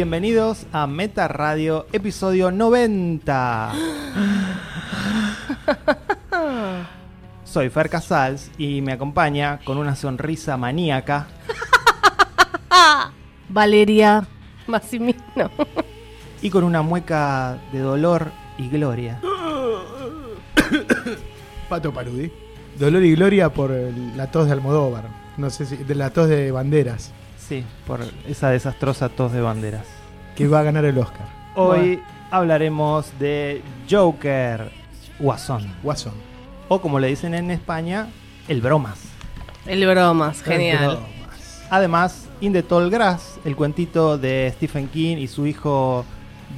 Bienvenidos a Meta Radio, episodio 90. Soy Fer Casals y me acompaña con una sonrisa maníaca Valeria Massimino. y con una mueca de dolor y gloria. Pato Parudi. Dolor y gloria por el- la tos de Almodóvar. No sé si. De la tos de banderas. Sí, por esa desastrosa tos de banderas. Que va a ganar el Oscar. Hoy hablaremos de Joker, Guasón. Guasón. O como le dicen en España, el bromas. El bromas, genial. Bromas. Además, In the Tall Grass, el cuentito de Stephen King y su hijo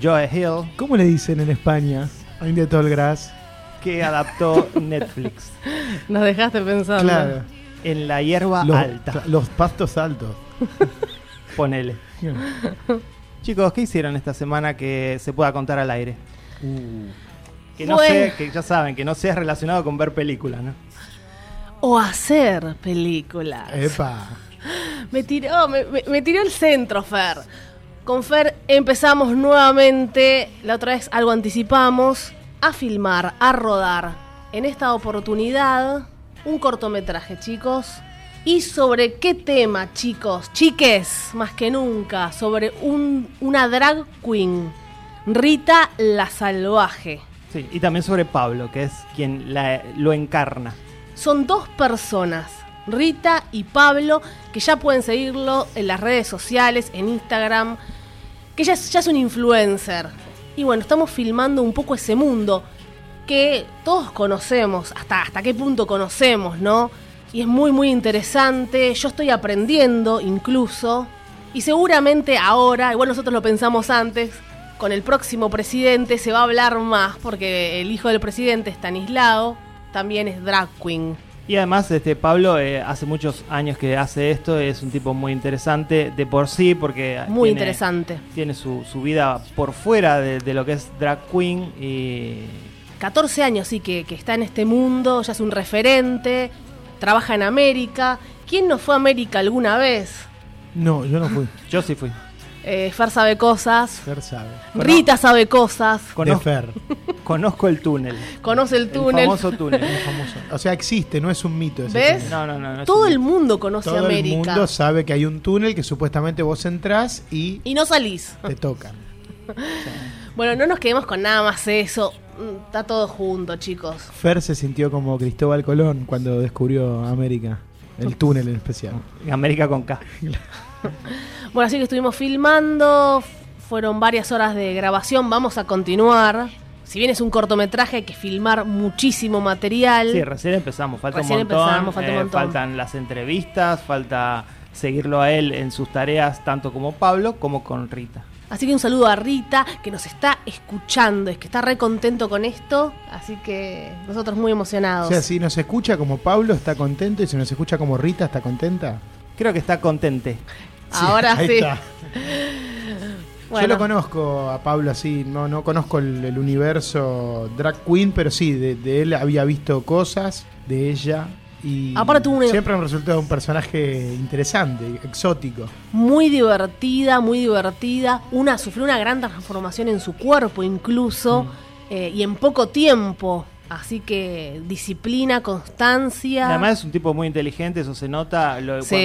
Joe Hill, ¿Cómo le dicen en España? Ahí de todo el gras. que adaptó Netflix. Nos dejaste pensando. Claro. En la hierba Los, alta, los pastos altos. ponele. Chicos, ¿qué hicieron esta semana que se pueda contar al aire? Que no Bueno. sé, que ya saben, que no sea relacionado con ver películas, ¿no? O hacer películas. Epa. Me tiró, me, me- me tiró el centro, Fer. Con Fer empezamos nuevamente, la otra vez algo anticipamos, a filmar, a rodar. En esta oportunidad, un cortometraje, chicos. ¿Y sobre qué tema, chicos? Chiques, más que nunca. Sobre un, una drag queen. Rita la Salvaje. Sí, y también sobre Pablo, que es quien la- lo encarna. Son dos personas, Rita y Pablo, que ya pueden seguirlo en las redes sociales, en Instagram, que ya es, ya es un influencer. Y bueno, estamos filmando un poco ese mundo que todos conocemos, hasta, hasta qué punto conocemos, ¿no? Y es muy, muy interesante, yo estoy aprendiendo incluso, y seguramente ahora, igual nosotros lo pensamos antes, con el próximo presidente se va a hablar más, porque el hijo del presidente, Stanislao, también es drag queen. Y además, este Pablo eh, hace muchos años que hace esto, es un tipo muy interesante de por sí, porque Muy tiene- interesante. tiene su, su vida por fuera de, de lo que es drag queen y 14 años, sí, que, que está en este mundo, ya es un referente, trabaja en América. ¿Quién no fue a América alguna vez? No, yo no fui. yo sí fui. Eh, Fer sabe cosas, Fer sabe. Rita sabe cosas, Conozco, Fer. conozco el túnel. conoce el El túnel. famoso túnel. El famoso. O sea, existe, no es un mito. ese ¿Ves? túnel. No, no, no. Todo el mundo conoce Todo América. el mundo sabe que hay un túnel que supuestamente vos entrás y Y no salís. te tocan. Bueno, no nos quedemos con nada más eso. Mm, Está todo junto, chicos. Fer se sintió como Cristóbal Colón cuando descubrió América. El túnel en especial. América con K. Bueno, así que estuvimos filmando, fueron varias horas de grabación, vamos a continuar. Si bien es un cortometraje, hay que filmar muchísimo material. Sí, recién empezamos. Falta Recién un montón. empezamos, falta un eh, montón. Faltan las entrevistas, falta seguirlo a él en sus tareas, tanto como Pablo como con Rita. Así que un saludo a Rita, que nos está escuchando, es que está re contento con esto, así que nosotros muy O emocionados. sea, si nos escucha como Pablo está contento y si nos escucha como Rita está contenta. Creo que está contente. Ahora sí. está. Bueno, Yo lo conozco a Pablo así, no, no conozco el, el universo drag queen, pero sí, de, de él había visto cosas, de ella. Y Aparte tuvo una- siempre me resultó un personaje interesante, exótico. muy divertida, muy divertida. Una sufrió una gran transformación en su cuerpo incluso, Mm. eh, y en poco tiempo. Así que disciplina, constancia. Además es un tipo muy inteligente, eso se nota. Lo, Sí. cuando,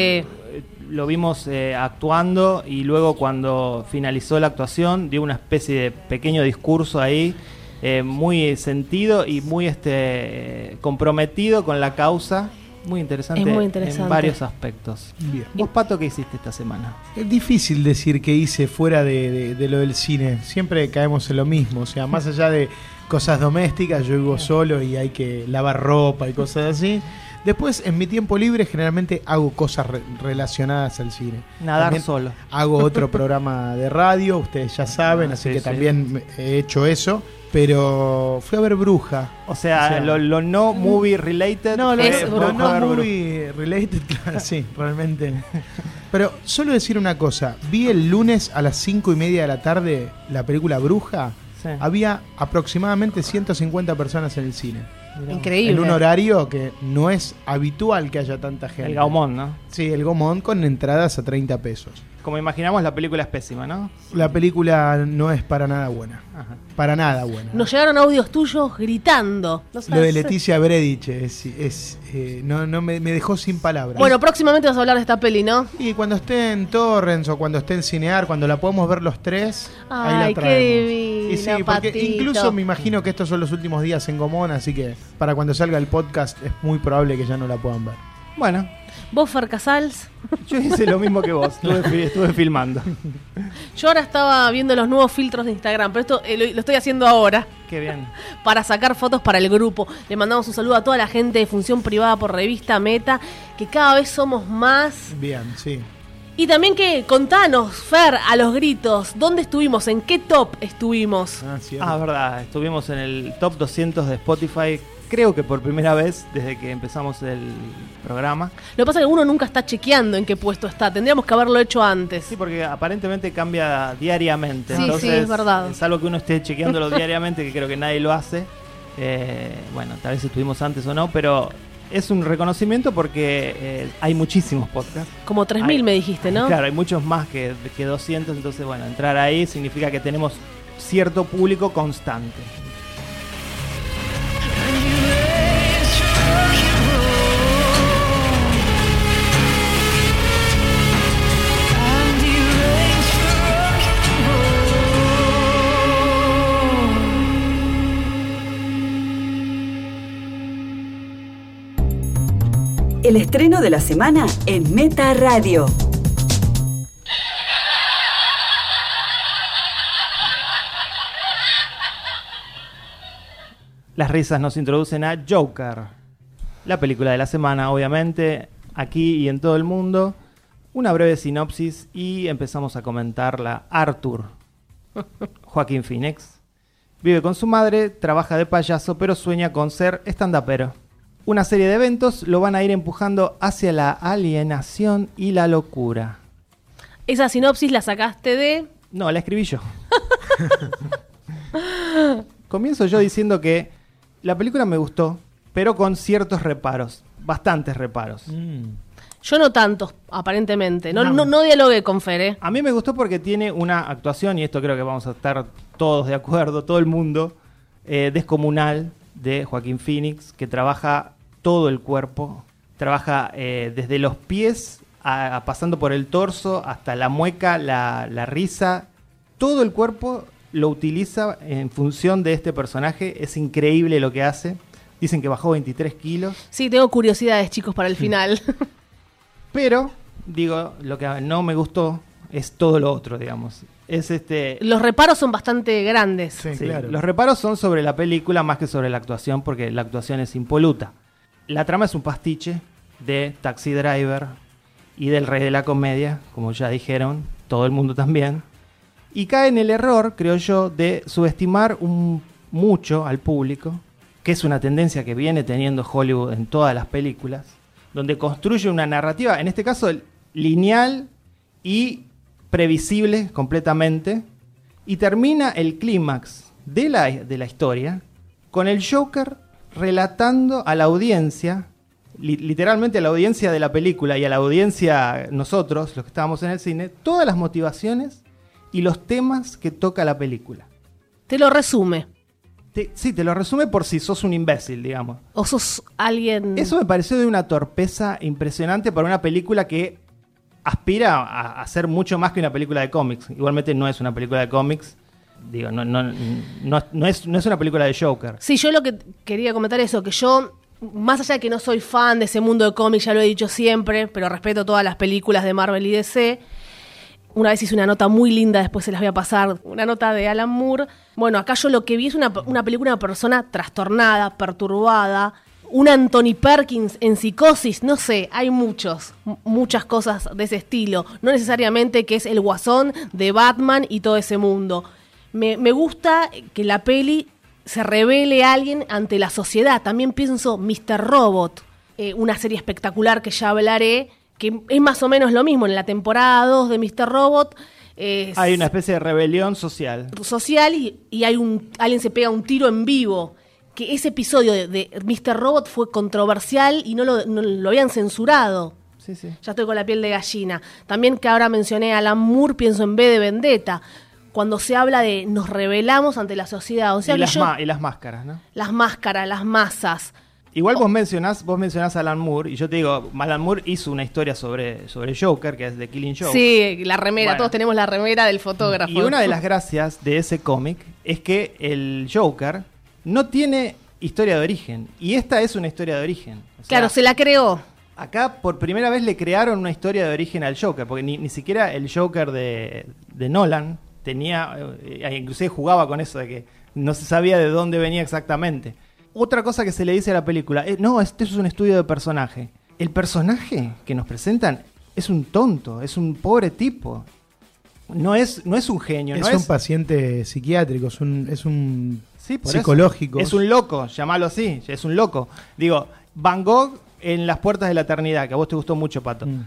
eh, lo vimos eh, actuando y luego cuando finalizó la actuación dio una especie de pequeño discurso ahí, eh, muy sentido y muy este comprometido con la causa. Muy interesante, Es muy interesante. en varios aspectos. Bien. ¿Vos, Pato, qué hiciste esta semana? Es difícil decir qué hice fuera de, de- de lo del cine. Siempre caemos en lo mismo. O sea, más allá de cosas domésticas, yo vivo solo y hay que lavar ropa y cosas así. Después, en mi tiempo libre, generalmente hago cosas re- relacionadas al cine. Nadar También solo. Hago otro programa de radio, ustedes ya saben, Ah, así sí, que sí. también he hecho eso. Pero fui a ver Bruja. O sea, O sea, lo, lo no movie related. No, lo Es Bruja. no, movie related, claro, sí, realmente. Pero solo decir una cosa, vi el lunes a las cinco y media de la tarde la película Bruja, Sí. había aproximadamente 150 personas en el cine. Mirá. Increíble. En un horario que no es habitual que haya tanta gente. El Gaumont, ¿no? Sí, el Gomón con entradas a 30 pesos. Como imaginamos, la película es pésima, ¿no? La película no es para nada buena. Ajá. Para nada buena. Nos llegaron audios tuyos gritando. No Lo de Leticia Bredich es, es, eh, no, no me, me dejó sin palabras. Bueno, próximamente vas a hablar de esta peli, ¿no? Y cuando esté en Torrens o cuando esté en Cinear, cuando la podemos ver los tres, ahí la qué traemos. divino, y sí, porque Patito. incluso me imagino que estos son los últimos días en Gomón, así que para cuando salga el podcast es muy probable que ya no la puedan ver. Bueno, Vos, Fer Casals. yo hice lo mismo que vos. Estuve, fi- estuve filmando. Yo ahora estaba viendo los nuevos filtros de Instagram, pero esto eh, lo, lo estoy haciendo ahora Qué bien. para sacar fotos para el grupo. Le mandamos un saludo a toda la gente de Función Privada por Revista Meta, que cada vez somos más. Bien, sí. Y también que contanos, Fer, a los gritos, ¿dónde estuvimos? ¿En qué top estuvimos? Ah. Ah, verdad. Estuvimos en el top 200 de Spotify. Creo que por primera vez desde que empezamos el programa. Lo que pasa es que uno nunca está chequeando en qué puesto está. Tendríamos que haberlo hecho antes. Sí, porque aparentemente cambia diariamente. Sí, sí, Entonces, es verdad. Salvo que uno esté chequeándolo diariamente, que creo que nadie lo hace. Eh, bueno, tal vez estuvimos antes o no, pero es un reconocimiento porque eh, hay muchísimos podcasts. Como 3.000 Ay, me dijiste, ¿no? Claro, hay muchos más que, que 200, entonces bueno, entrar ahí significa que tenemos cierto público constante. El estreno de la semana en Meta Radio. Las risas nos introducen a Joker, la película de la semana, obviamente, aquí y en todo el mundo. Una breve sinopsis y empezamos a comentarla. Arthur, Joaquín Phoenix, vive con su madre, trabaja de payaso, pero sueña con ser stand-upero. Una serie de eventos lo van a ir empujando hacia la alienación y la locura. Esa sinopsis la sacaste de... No, la escribí yo. Comienzo yo diciendo que la película me gustó, pero con ciertos reparos, bastantes reparos. Mm. Yo no tantos, aparentemente. No, No. no, no dialogué con Fer, ¿eh? A mí me gustó porque tiene una actuación, y esto creo que vamos a estar todos de acuerdo, todo el mundo, eh, descomunal de Joaquín Phoenix, que trabaja todo el cuerpo, trabaja eh, desde los pies, a- a- pasando por el torso, hasta la mueca, la, la risa, todo el cuerpo lo utiliza en función de este personaje, es increíble lo que hace. Dicen que bajó 23 kilos. Sí, tengo curiosidades, chicos, para el final. Pero, digo, lo que no me gustó es todo lo otro, digamos. Es este. Los reparos son bastante grandes. Sí, sí, claro. Los reparos son sobre la película más que sobre la actuación, porque la actuación es impoluta. La trama es un pastiche de Taxi Driver y del Rey de la Comedia, como ya dijeron, todo el mundo también. Y cae en el error, creo yo, de subestimar un, mucho al público, que es una tendencia que viene teniendo Hollywood en todas las películas, donde construye una narrativa, en este caso lineal y previsible completamente, y termina el clímax de la, de la historia con el Joker relatando a la audiencia, li- literalmente a la audiencia de la película y a la audiencia nosotros, los que estábamos en el cine, todas las motivaciones y los temas que toca la película. Te lo resume. te- sí, te lo resume por si sos un imbécil, digamos. ¿O sos alguien...? Eso me pareció de una torpeza impresionante para una película que aspira a, a ser mucho más que una película de cómics. Igualmente no es una película de cómics. Digo, no, no, no, no es, no es una película de Joker. Sí, yo lo que quería comentar es eso, que yo, más allá de que no soy fan de ese mundo de cómics, ya lo he dicho siempre, pero respeto todas las películas de Marvel y DC. Una vez hice una nota muy linda, después se las voy a pasar, una nota de Alan Moore. Bueno, acá yo lo que vi es una, una película de una persona trastornada, perturbada, un Anthony Perkins en psicosis, no sé, hay muchos, muchas cosas de ese estilo. No necesariamente que es el guasón de Batman y todo ese mundo. Me, me gusta que la peli se revele a alguien ante la sociedad. También pienso Mr. Robot, eh, una serie espectacular que ya hablaré, que es más o menos lo mismo. En la temporada 2 de Mr. Robot Hay una especie de rebelión social. social y, y hay un alguien se pega un tiro en vivo. Que ese episodio de, de Mr. Robot fue controversial y no lo, no lo habían censurado. Sí, sí. Ya estoy con la piel de gallina. También que ahora mencioné a Alan Moore, pienso en B de Vendetta. Cuando se habla de nos rebelamos ante la sociedad. O sea y, las yo- y las máscaras, ¿no? las máscaras, las masas. Igual vos mencionás, vos mencionás a Alan Moore, y yo te digo, Alan Moore hizo una historia sobre, sobre Joker, que es de Killing Joke. Sí, la remera, Bueno. todos tenemos la remera del fotógrafo. Y una de las gracias de ese cómic es que el Joker no tiene historia de origen. Y esta es una historia de origen. O sea, Claro, se la creó. Acá por primera vez le crearon una historia de origen al Joker, porque ni, ni siquiera el Joker de, de Nolan tenía, eh, inclusive jugaba con eso de que no se sabía de dónde venía exactamente. Otra cosa que se le dice a la película, eh, no, este es un estudio de personaje. El personaje que nos presentan es un tonto, es un pobre tipo. No es, no es un genio, Es no un es, paciente psiquiátrico, es un, es un Sí, por eso. psicológico. Es un loco, llamalo así, es un loco. Digo, Van Gogh en Las Puertas de la Eternidad, que a vos te gustó mucho, Pato. Mm.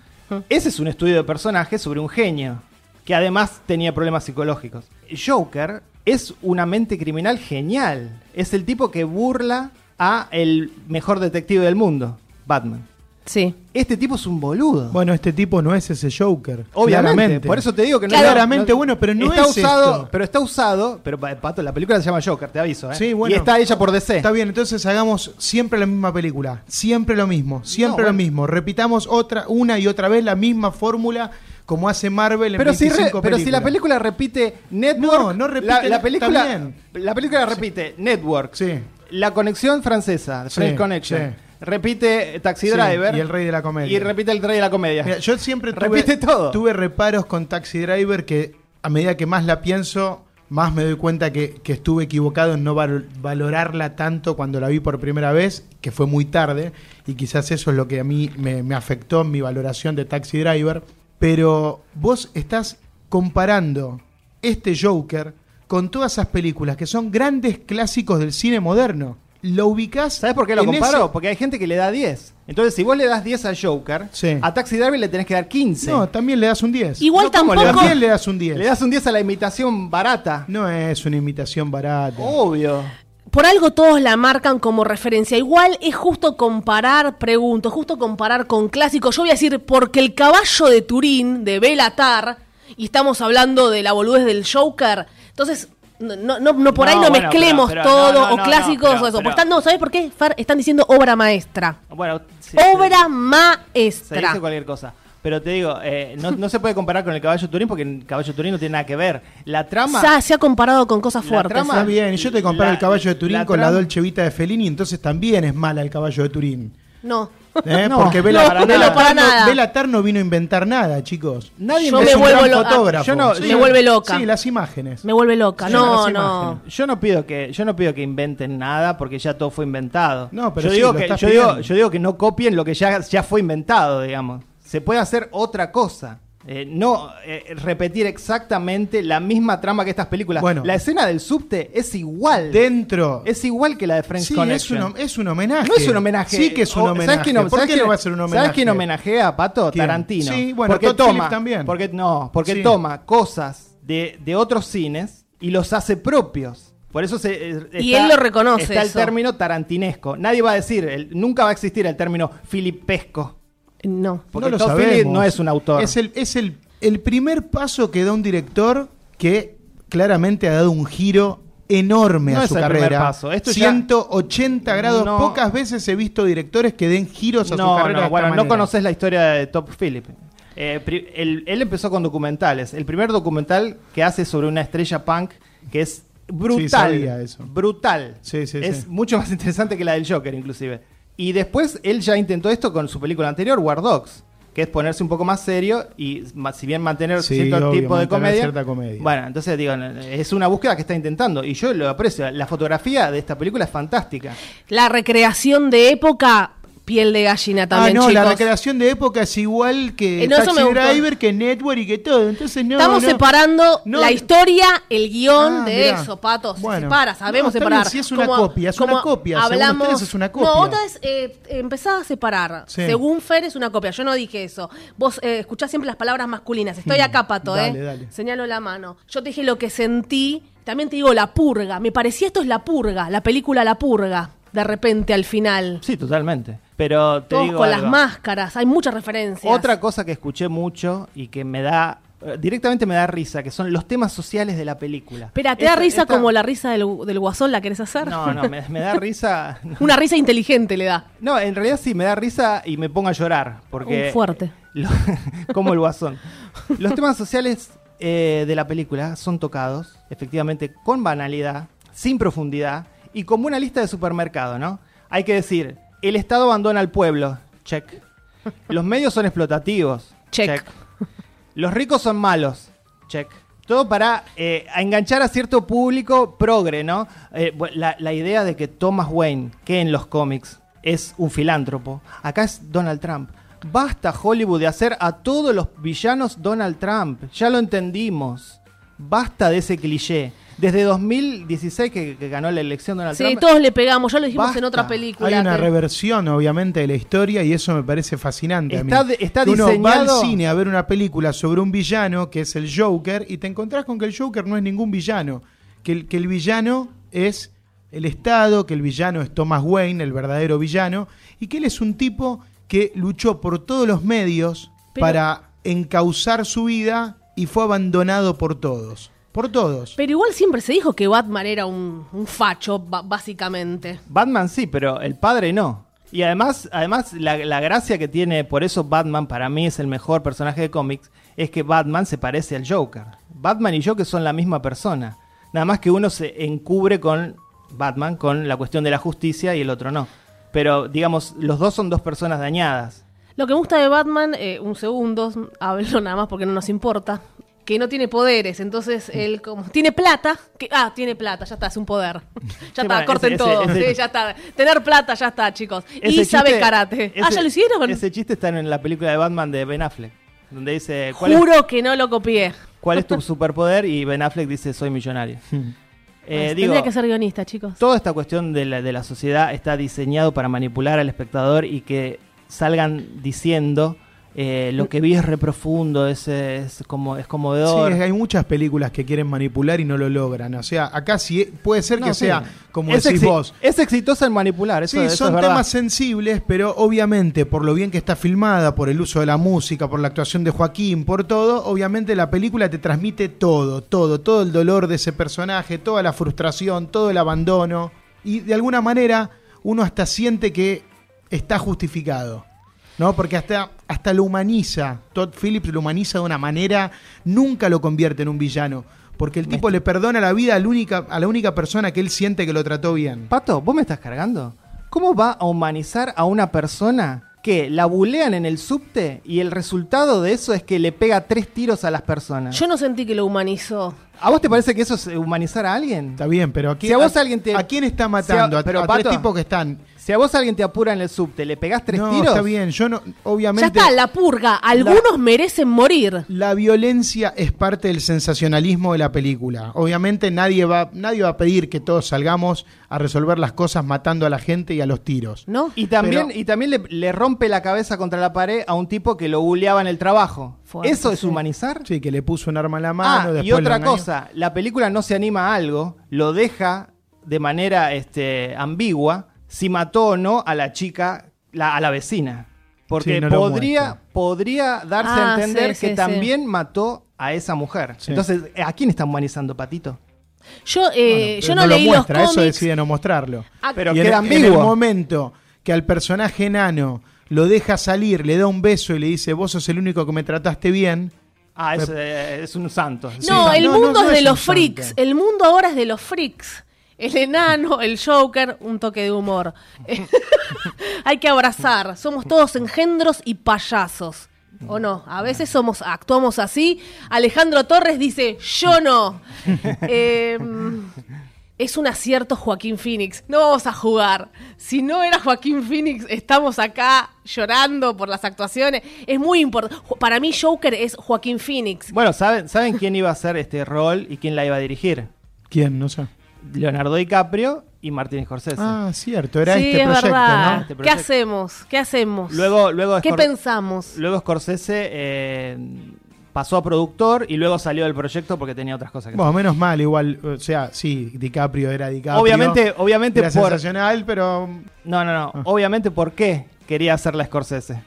Ese es un estudio de personaje sobre un genio, que además tenía problemas psicológicos. Joker es una mente criminal genial. Es el tipo que burla a el mejor detective del mundo, Batman. Sí. Este tipo es un boludo. Bueno, este tipo no es ese Joker. Obviamente, claramente. por eso te digo que no Claro. Claramente, bueno, pero no está es usado, esto. pero está usado, pero pa- Pato, la película se llama Joker, te aviso, ¿eh? Sí, bueno. y está hecha por DC. Está bien, entonces hagamos siempre la misma película. Siempre lo mismo, siempre No, lo bueno. mismo. Repitamos otra, una y otra vez la misma fórmula como hace Marvel en Pero, si, 25 re- pero si la película repite Network, No, no repite, la, la está película, bien. la película repite Network, Sí. la conexión francesa, Sí, French Connection, sí. Repite Taxi Sí, Driver y el rey de la comedia. y repite el rey de la comedia. Mira, yo siempre tuve, repite todo. tuve reparos con Taxi Driver que a medida que más la pienso, más me doy cuenta que, que estuve equivocado en no val- valorarla tanto cuando la vi por primera vez, que fue muy tarde, y quizás eso es lo que a mí me, me afectó en mi valoración de Taxi Driver. Pero vos estás comparando este Joker con todas esas películas que son grandes clásicos del cine moderno. Lo ubicás. ¿Sabes por qué lo en comparo? ese- Porque hay gente que le da 10. Entonces, si vos le das 10 a Joker, Sí. a Taxi Driver le tenés que dar 15. No, también le das un 10. Igual No, ¿cómo le tampoco. También le das un 10. Le das un 10 a la imitación barata. No es una imitación barata. Obvio. Por algo todos la marcan como referencia. Igual es justo comparar, pregunto, justo comparar con clásicos. Yo voy a decir, porque el caballo de Turín, de Belatar, y estamos hablando de la boludez del Joker, entonces. No, no, no, no, por ahí No, bueno, mezclemos pero- pero todo, no, no, o clásicos no, pero- o eso. están, no, ¿sabes por qué? Fer? Están diciendo obra maestra. Bueno, sí, obra Se maestra. dice cualquier cosa. Pero te digo, eh, no, no se puede comparar con el caballo Turín porque el caballo Turín no tiene nada que ver. La trama. Ya se ha comparado con cosas La fuertes. trama- Está bien, yo te comparo La- el caballo de Turín la con la Dolce Vita de Fellini, entonces también es mala el caballo de Turín. No. ¿Eh? No, Porque no, Bela, para Bela nada. para Tar no- nada. Bela Tar no vino a inventar nada, chicos. Nadie Yo me- me es un vuelvo gran lo- ah, fotógrafo. yo no- Me vuelve loca. Sí, las imágenes. Me vuelve loca. Sí, no, no. Yo no pido que yo no pido que inventen nada porque ya todo fue inventado. No, pero yo sí, digo que yo digo, yo digo que no copien lo que ya, ya fue inventado, digamos. Se puede hacer otra cosa. Eh, no eh, repetir exactamente la misma trama que estas películas. Bueno. la escena del subte es igual. Dentro. es igual que la de French sí, es Connection. un, hom- es un homenaje. No es un homenaje. Sí que es un O- homenaje. ¿Sabes quién, ¿Por sabes qué no va a ser un homenaje? ¿Sabes quién homenajea a Pato? ¿Quién? Tarantino. Sí, bueno, porque Todd toma, también. Porque, no, porque Sí. toma cosas de, de otros cines y los hace propios. Por eso se, eh, Y él lo reconoce Está el eso. término tarantinesco. Nadie va a decir, el- nunca va a existir el término filipesco. No. Porque no lo Todd Phillips sabemos. no es un autor. Es el, es el, el primer paso que da un director que claramente ha dado un giro enorme No a es su el primer carrera. paso. Esto ya- 180 grados. No. Pocas veces he visto directores que den giros a su No, carrera. de esta bueno, no conoces la historia de Top Philip. Eh, él, él empezó con documentales. El primer documental que hace sobre una estrella punk que es brutal. sabía eso. Brutal. Sí, sí, es sí. mucho más interesante que la del Joker, inclusive. Y después él ya intentó esto con su película anterior, War Dogs, que es ponerse un poco más serio y ma- si bien mantener Sí, cierto obvio, tipo de mantener comedia. cierta comedia. Bueno, entonces digo, es una búsqueda que está intentando y yo lo aprecio. La fotografía de esta película es fantástica. La recreación de época, piel de gallina Ah, también, no, chicos. la recreación de época es igual que Eh, no, Taxi. Driver, que Network y que todo. Entonces no. Estamos no. separando No. la historia, el guion Ah, de mirá. eso, Pato. Se Bueno. separa, sabemos No, separar. si es una copia, es una copia. Según Hablamos... ustedes es una copia. No, otra vez eh, empezás a separar. Sí. Según Fer es una copia. Yo no dije eso. Vos eh, escuchás siempre las palabras masculinas. Estoy acá, Pato, Hmm. Dale, ¿eh? dale. Señalo la mano. Yo te dije lo que sentí. También te digo la purga. Me parecía esto es la purga, la película La Purga. De repente al final. Sí, totalmente. Pero te Todos digo con algo. las máscaras. Hay muchas referencias. Otra cosa que escuché mucho y que me da eh, directamente me da risa, que son los temas sociales de la película. Espera, ¿te da risa esta- como la risa del, del guasón? ¿La querés hacer? No, no, me, me da risa. Una risa inteligente le da. No, en realidad sí me da risa y me pongo a llorar porque fuerte. lo- como el guasón. Los temas sociales eh, de la película son tocados, efectivamente, con banalidad, sin profundidad y como una lista de supermercado, ¿no? Hay que decir, el Estado abandona al pueblo, check. Los medios son explotativos, Check. Los ricos son malos, check. Todo para eh, enganchar a cierto público progre, ¿no? Eh, la, la idea de que Thomas Wayne, que en los cómics es un filántropo, acá es Donald Trump. Basta Hollywood de hacer a todos los villanos Donald Trump. Ya lo entendimos. Basta de ese cliché. Desde 2016 que, que ganó la elección Donald Sí, Trump. todos le pegamos, ya lo dijimos Basta. en otra película. Hay una que- reversión, obviamente, de la historia y eso me parece fascinante. a mí. Está está Que Uno va diseñado- al cine a ver una película sobre un villano que es el Joker y te encontrás con que el Joker no es ningún villano. Que el, que el villano es el Estado, que el villano es Thomas Wayne, el verdadero villano, y que él es un tipo que luchó por todos los medios Pero- para encauzar su vida y fue abandonado por todos. Por todos. Pero igual siempre se dijo que Batman era un, un facho, básicamente. Batman sí, pero el padre no. Y además, además la, la gracia que tiene, por eso Batman para mí es el mejor personaje de cómics, es que Batman se parece al Joker. Batman y Joker son la misma persona. Nada más que uno se encubre con Batman, con la cuestión de la justicia y el otro no. Pero digamos, los dos son dos personas dañadas. Lo que me gusta de Batman, eh, un segundo, hablo nada más porque no nos importa, que no tiene poderes, entonces él como tiene plata, que ah, tiene plata, ya está, es un poder. Ya está, bueno, corten ese- todo, ese- ese- sí, ya está. Tener plata, ya está, chicos. y sabe karate. ah, ¿ya lo hicieron? Ese chiste está en la película de Batman de Ben Affleck, donde dice, ¿cuál es, Juro que no lo copié. cuál es tu superpoder? Y Ben Affleck dice, soy millonario. Eh, Pues, digo, Tendría que ser guionista, chicos. Toda esta cuestión de la, de la sociedad está diseñado para manipular al espectador y que salgan diciendo eh, lo que vi es re profundo, es, es, como, es Sí, conmovedor. es- hay muchas películas que quieren manipular y no lo logran. O sea, acá sí puede ser que sí. sea como es decís vos. Es exitosa en manipular, eso, Sí, eso son es temas sensibles, pero obviamente por lo bien que está filmada, por el uso de la música, por la actuación de Joaquín, por todo, obviamente la película te transmite todo, todo, todo el dolor de ese personaje, toda la frustración, todo el abandono. Y de alguna manera uno hasta siente que está justificado. ¿No? Porque hasta, hasta lo humaniza. Todd Phillips lo humaniza de una manera, nunca lo convierte en un villano. Porque el tipo le perdona la vida a la única, a la única persona que él siente que lo trató bien. Pato, ¿vos me estás cargando? ¿Cómo va a humanizar a una persona que la bulean en el subte y el resultado de eso es que le pega tres tiros a las personas? Yo no sentí que lo humanizó. ¿A vos te parece que eso es humanizar a alguien? Está bien, pero aquí Si a vos alguien te- ¿a quién está matando? Si a- a, pero, a Pato, tres tipos que están. Si a vos alguien te apura en el subte, ¿le pegás tres no, tiros? está bien. Yo no, Ya obviamente. está, la purga. Algunos merecen morir. La violencia es parte del sensacionalismo de la película. Obviamente nadie va, nadie va a pedir que todos salgamos a resolver las cosas matando a la gente y a los tiros. ¿No? Y también, Pero- y también le, le rompe la cabeza contra la pared a un tipo que lo buleaba en el trabajo. Fuerte, ¿Eso es sí. humanizar? Sí, que le puso un arma en la mano. Ah, y después otra cosa, la película no se anima a algo, lo deja de manera este, ambigua si mató o no a la chica, la- a la vecina. Porque Sí, no lo podría. Ah, podría darse a entender sí, que sí, también mató a esa mujer. Sí. Entonces, ¿a quién está humanizando, Patito? Yo, eh, Bueno, yo pero no, lo leí muestra, los eso decide no mostrarlo. Ah, Pero y en, queda en el ambiguo. momento que al personaje enano lo deja salir, le da un beso y le dice, vos sos el único que me trataste bien. Ah, es, eh, es un santo. no, Sí. el No, mundo no es de es los santo. freaks. El mundo ahora es de los freaks. El enano, el Joker, un toque de humor. Hay que abrazar. Somos todos engendros y payasos. ¿O no? A veces somos, actuamos así. Alejandro Torres dice, yo no. Eh, es un acierto Joaquín Phoenix. No vamos a jugar. Si no era Joaquín Phoenix, estamos acá llorando por las actuaciones. Es muy importante. Para mí Joker es Joaquín Phoenix. Bueno, ¿saben, ¿saben quién iba a hacer este rol y quién la iba a dirigir? ¿Quién? No sé. Leonardo DiCaprio y Martin Scorsese. Ah, cierto, era sí, este es proyecto, verdad. ¿no? Este ¿Qué hacemos? ¿Qué hacemos? Luego, luego, ¿Qué Scor- pensamos? luego Scorsese eh, pasó a productor y luego salió del proyecto porque tenía otras cosas que Bueno, menos mal, igual, o sea, sí, DiCaprio era DiCaprio. Obviamente, obviamente era por... sensacional, pero No, no, no. Ah. Obviamente, ¿por qué quería hacer la Scorsese?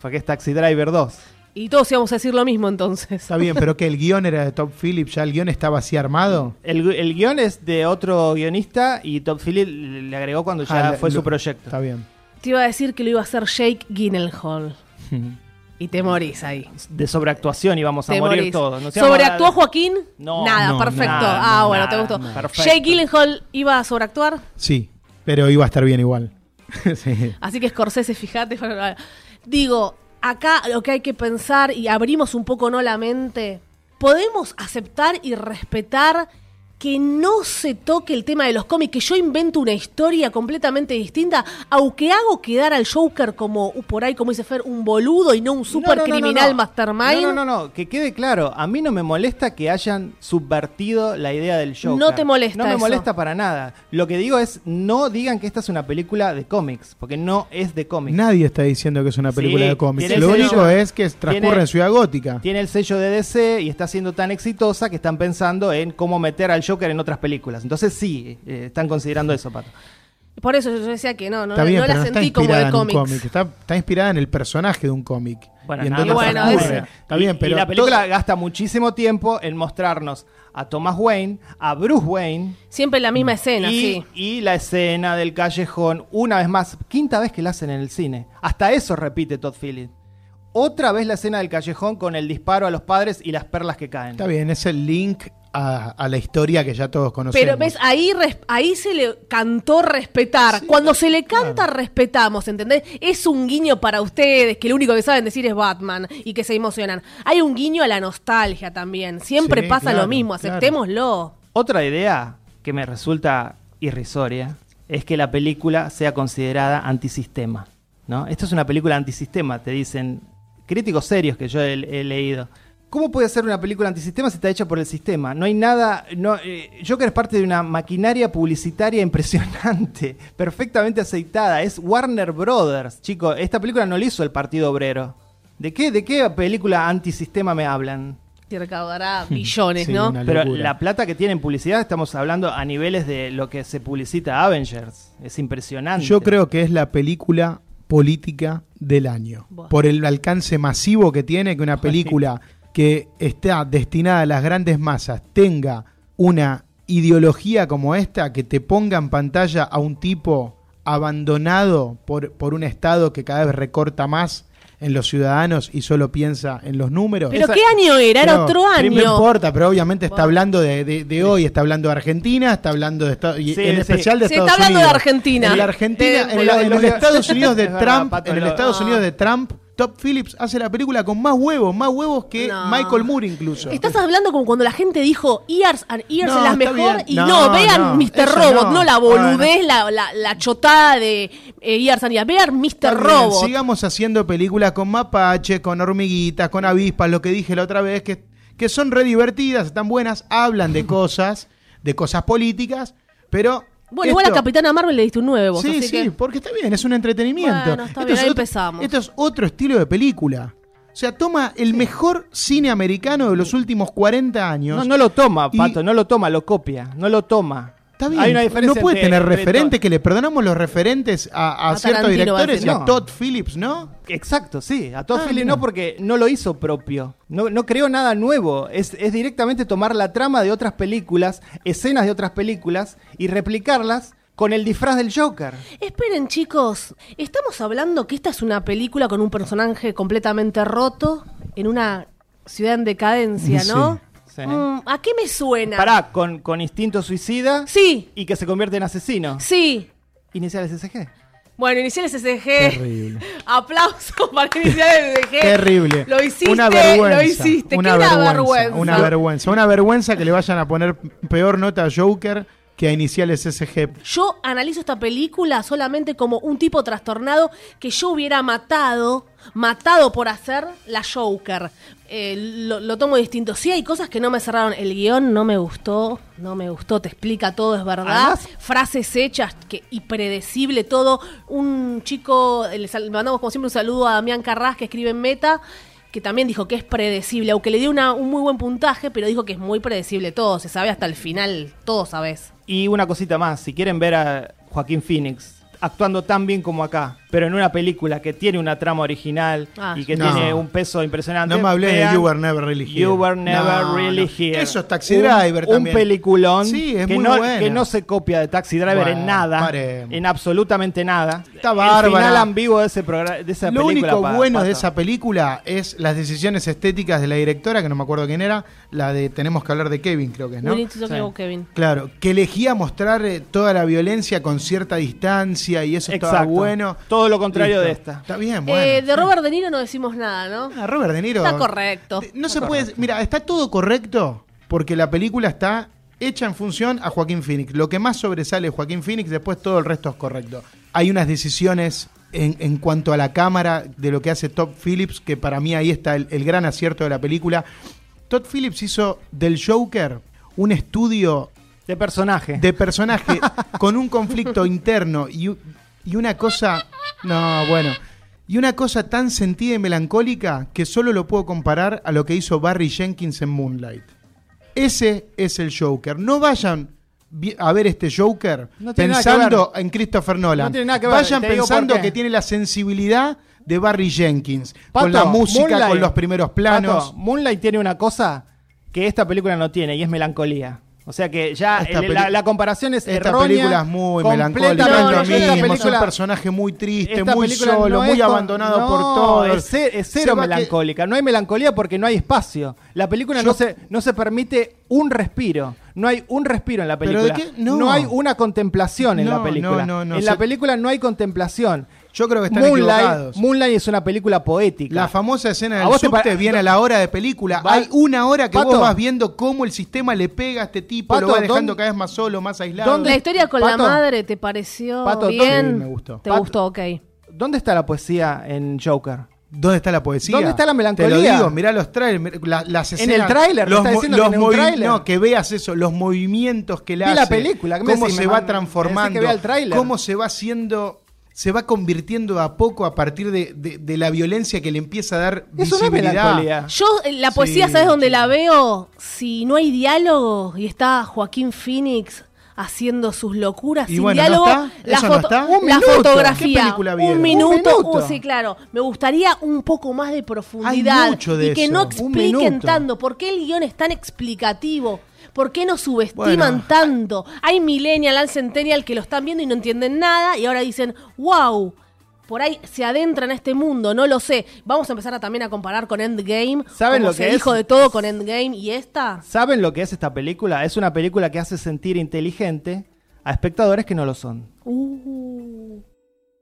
Porque es Taxi Driver 2. Y todos íbamos a decir lo mismo entonces. está bien, pero que el guion era de Top Phillips, ya el guion estaba así armado. El, el guion es de otro guionista y Top Phillips le agregó cuando ya Ah, fue lo- su proyecto. Está bien. Te iba a decir que lo iba a hacer Jake Gyllenhaal. Y te morís ahí. De sobreactuación íbamos a Te morir morís. todos. A- ¿Sobreactuó Joaquín? No, nada, no, perfecto. nada, ah, no, bueno, nada, te gustó. no. Perfecto. Jake Gyllenhaal iba a sobreactuar, Sí, pero iba a estar bien igual. sí. así que Scorsese, fíjate. Digo, acá lo que hay que pensar, y abrimos un poco no la mente, podemos aceptar y respetar que no se toque el tema de los cómics, que yo invento una historia completamente distinta, aunque hago quedar al Joker como, uh, por ahí, como dice Fer, un boludo y no un super No, no, criminal no, no. mastermind. No, no, no, no, que quede claro. A mí no me molesta que hayan subvertido la idea del Joker. No te molesta No me eso. molesta para nada. Lo que digo es, no digan que esta es una película de cómics, porque no es de cómics. Nadie está diciendo que es una película Sí, de cómics. Lo único sello- es que transcurre tiene- en Ciudad Gótica. Tiene el sello de DC y está siendo tan exitosa que están pensando en cómo meter al Joker en otras películas. Entonces sí, eh, están considerando eso, Pato. Por eso yo decía que no, no, la no sentí como inspirada de cómic. Está, está inspirada en el personaje de un cómic. Bueno, y en nada. Bueno, eso. Está bien, Y- pero y la película todo- gasta muchísimo tiempo en mostrarnos a Thomas Wayne, a Bruce Wayne Siempre la misma escena, y, sí. y la escena del callejón, una vez más, quinta vez que la hacen en el cine. Hasta eso repite Todd Phillips. Otra vez la escena del callejón con el disparo a los padres y las perlas que caen. Está bien, es el link a, a la historia que ya todos conocemos. Pero ves, ahí, res- ahí se le cantó respetar. Sí, Cuando se le canta, claro. respetamos, ¿entendés? Es un guiño para ustedes, que lo único que saben decir es Batman y que se emocionan. Hay un guiño a la nostalgia también. Siempre Sí, pasa claro, lo mismo, claro. aceptémoslo. Otra idea que me resulta irrisoria es que la película sea considerada antisistema. ¿no? Esto es una película antisistema, te dicen críticos serios que yo he, he leído. ¿Cómo puede ser una película antisistema si está hecha por el sistema? No hay nada. No, eh, Joker es parte de una maquinaria publicitaria impresionante, perfectamente aceitada. Es Warner Brothers. Chicos, esta película no la hizo el Partido Obrero. ¿De qué, ¿De qué película antisistema me hablan? Y recaudará billones, Sí, ¿no? Pero la plata que tiene en publicidad estamos hablando a niveles de lo que se publicita Avengers. Es impresionante. Yo creo que es la película política del año. Buah. Por el alcance masivo que tiene, que una película que está destinada a las grandes masas tenga una ideología como esta, que te ponga en pantalla a un tipo abandonado por, por un Estado que cada vez recorta más en los ciudadanos y solo piensa en los números. ¿Pero Esa- qué año era? Era otro No año. importa, pero obviamente está hablando de, de- de hoy, está hablando de Argentina, está hablando de Estados y Sí, en sí. especial de Sí, Estados está hablando de Unidos. Argentina. En la Argentina, Eh, en, la- en lo los Estados Unidos de Trump, en el Estados Ah. Unidos de Trump, Top Phillips hace la película con más huevos, más huevos que No. Michael Moore incluso. Estás hablando como cuando la gente dijo Years and Years No, es la mejor bien. y No, no, vean no, Mr. Robot, no. no, la boludez, la, la, la chotada de eh, Years and Years. Vean Mr. Está bien, Robot. Sigamos haciendo películas con mapache, con hormiguitas, con avispas, lo que dije la otra vez, que, que son re divertidas, están buenas, hablan de cosas, de cosas políticas, pero... Bueno, igual a Capitana Marvel le diste un 9 vos, Sí, así sí, que... porque está bien, es un entretenimiento. Bueno, está Esto bien, es ahí otro- empezamos. Esto es otro estilo de película. O sea, toma el mejor cine americano de los últimos 40 años. No, no lo toma, Y- Pato, no lo toma, lo copia. No lo toma. Está bien, Hay una diferencia no puede entre- tener entre referente que le perdonamos los referentes a, a A ciertos Tarantino, va a directores y decir. a No. Todd Phillips, ¿no? Exacto, sí. A Todd Ah, Phillips mira. no porque no lo hizo propio. No, no creó nada nuevo. Es, es directamente tomar la trama de otras películas, escenas de otras películas y replicarlas con el disfraz del Joker. Esperen, chicos. Estamos hablando que esta es una película con un personaje completamente roto en una ciudad en decadencia, ¿no? Sí, sí. Mm, ¿A qué me suena? Pará, con, con instinto suicida Sí, y que se convierte en asesino. sí. Iniciales SG. Bueno, iniciales SG. Terrible. Aplauso para iniciales SG. Terrible. Lo hiciste, una vergüenza, lo hiciste. Una Qué vergüenza, vergüenza. Una vergüenza. Una vergüenza que le vayan a poner peor nota a Joker que a iniciales SG. Yo analizo esta película solamente como un tipo trastornado que yo hubiera matado, matado por hacer la Joker. Eh, lo, lo tomo distinto. Sí, hay cosas que no me cerraron. El guion no me gustó, no me gustó, te explica todo, es verdad. Además- Frases hechas que, y predecible todo. Un chico, eh, le mandamos como siempre un saludo a Damián Carras que escribe en Meta. Que también dijo que es predecible, aunque le dio una- un muy buen puntaje, pero dijo que es muy predecible todo, se sabe hasta el final, todo sabes. Y una cosita más, si quieren ver a Joaquín Phoenix actuando tan bien como acá, pero en una película que tiene una trama original Ah. y que No. tiene un peso impresionante. No me hablé de You Were Never Really Here. You Were Never No, Really no. Here. Eso es Taxi Un- Driver un, también. peliculón Sí, es que, muy no, buena. que no se copia de Taxi Driver Bueno, en nada, paremos. en absolutamente nada. Está El bárbara. final ambiguo de, ese programa, de esa Lo película. único pa- bueno de esa película es las decisiones estéticas de la directora, que no me acuerdo quién era, la de Tenemos que hablar de Kevin, creo que es, ¿no? Sí. Kevin. Claro, que elegía mostrar eh, toda la violencia con cierta distancia y eso estaba bueno. Todo lo contrario Listo. de esta. Está bien, bueno. Eh, de Robert De Niro no decimos nada, ¿no? Ah, Robert De Niro. Está correcto. No se puede. Mira, está todo correcto porque la película está hecha en función a Joaquín Phoenix. Lo que más sobresale es Joaquín Phoenix, después todo el resto es correcto. Hay unas decisiones en, en cuanto a la cámara de lo que hace Todd Phillips, que para mí ahí está el, el gran acierto de la película. Todd Phillips hizo del Joker un estudio De personaje. de personaje con un conflicto interno y, y una cosa. No, bueno. Y una cosa tan sentida y melancólica que solo lo puedo comparar a lo que hizo Barry Jenkins en Moonlight. Ese es el Joker. No vayan a ver este Joker No pensando en Christopher Nolan. No tiene nada que ver, Vayan pensando que tiene la sensibilidad de Barry Jenkins. Pato, con la música, Moonlight- con los primeros planos. Pato, Moonlight tiene una cosa que esta película no tiene y es melancolía. O sea que ya Esta el- la, la comparación es Esta errónea, película es muy melancólica, No, no, esta es un personaje muy triste, muy solo, no muy con- abandonado por todos. Es, ce- es cero que- melancólica. No hay melancolía porque no hay espacio. La película Yo- no, se, no se permite un respiro. No hay un respiro en la ¿Pero película. de qué? No. hay una contemplación en la película. en la película no hay contemplación. Yo creo que están Moonlight, equivocados. Moonlight es una película poética. La famosa escena ¿A del vos subte viene a la hora de película. Va- Hay una hora que Pato. vos vas viendo cómo el sistema le pega a este tipo, Pato, lo va dejando ¿dónde- cada vez más solo, más aislado. ¿Dónde- La historia con la madre, ¿te pareció Pato, bien? sí, me gustó. ¿Te Pato. gustó? Ok. ¿Dónde está la poesía en Joker? ¿Dónde está la poesía? ¿Dónde está la melancolía? Te lo digo, mirá los trailers, la- las En escenas. el tráiler, los los que en un tráiler. No, que veas eso, los movimientos que le hace. la película, ¿qué me cómo decís? se Me va man- transformando. que vea el. Cómo se va haciendo. Se va convirtiendo a poco a partir de, de- de la violencia que le empieza a dar Eso no es visibilidad. melancolía. Yo, eh, la poesía, Sí, ¿sabes dónde sí. la veo? Si no hay diálogo y está Joaquín Phoenix haciendo sus locuras Y sin bueno, ¿no diálogo, está? la, ¿Eso no foto- está? la Un minuto. fotografía, ¿Qué película vieron? un Un minuto, uh, sí, claro. Me gustaría un poco más de profundidad Hay mucho de y que eso. no expliquen tanto. ¿Por qué el guion es tan explicativo? ¿Por qué nos subestiman Bueno. tanto? Hay millennial, hay centennial que lo están viendo y no entienden nada y ahora dicen, wow. Por ahí se adentran a este mundo, no lo sé. Vamos a empezar a, también a comparar con Endgame. ¿Saben como lo que se es? dijo de todo con Endgame y esta. ¿Saben lo que es esta película? Es una película que hace sentir inteligente a espectadores que no lo son. Uh.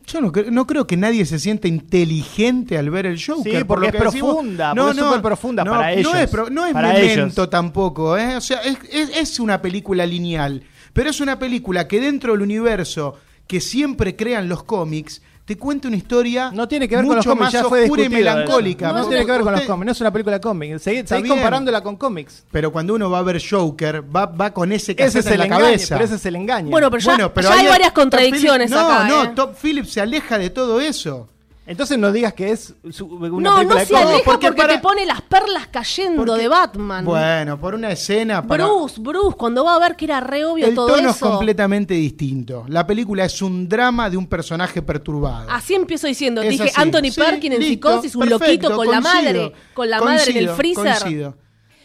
Yo no, cre- no creo que nadie se sienta inteligente al ver el Joker. Sí, por porque lo es que decimos. profunda, porque es súper profunda para No ellos, es, pro- no es para ellos. tampoco, ¿eh? O sea, es, es- es una película lineal, pero es una película que dentro del universo que siempre crean los cómics, te cuenta una historia No tiene que ver con los mucho cómics, más ya fue oscura y melancólica. No, Vos- tiene que ver con los cómics, no es una película de cómics. Seguís, comparándola con cómics. Pero cuando uno va a ver Joker, va, va con ese Ese cassette es en el la engaño, cabeza. pero ese es el engaño. Bueno, pero ya, Bueno, pero ya hay varias Top contradicciones Phillips- no, acá. No, ¿eh? Top Phillips se aleja de todo eso. Entonces no digas que es su- una no, película no de se aleja porque para- te pone las perlas cayendo Porque- de Batman. Bueno, por una escena. Para... Bruce, Bruce, cuando va a ver que era re obvio El todo tono eso. es completamente distinto. La película es un drama de un personaje perturbado. Así empiezo diciendo. Es Dije así. Anthony Sí, Perkin en listo, Psicosis, un perfecto, loquito con la coincido, madre, con la madre en el coincido, freezer. coincido.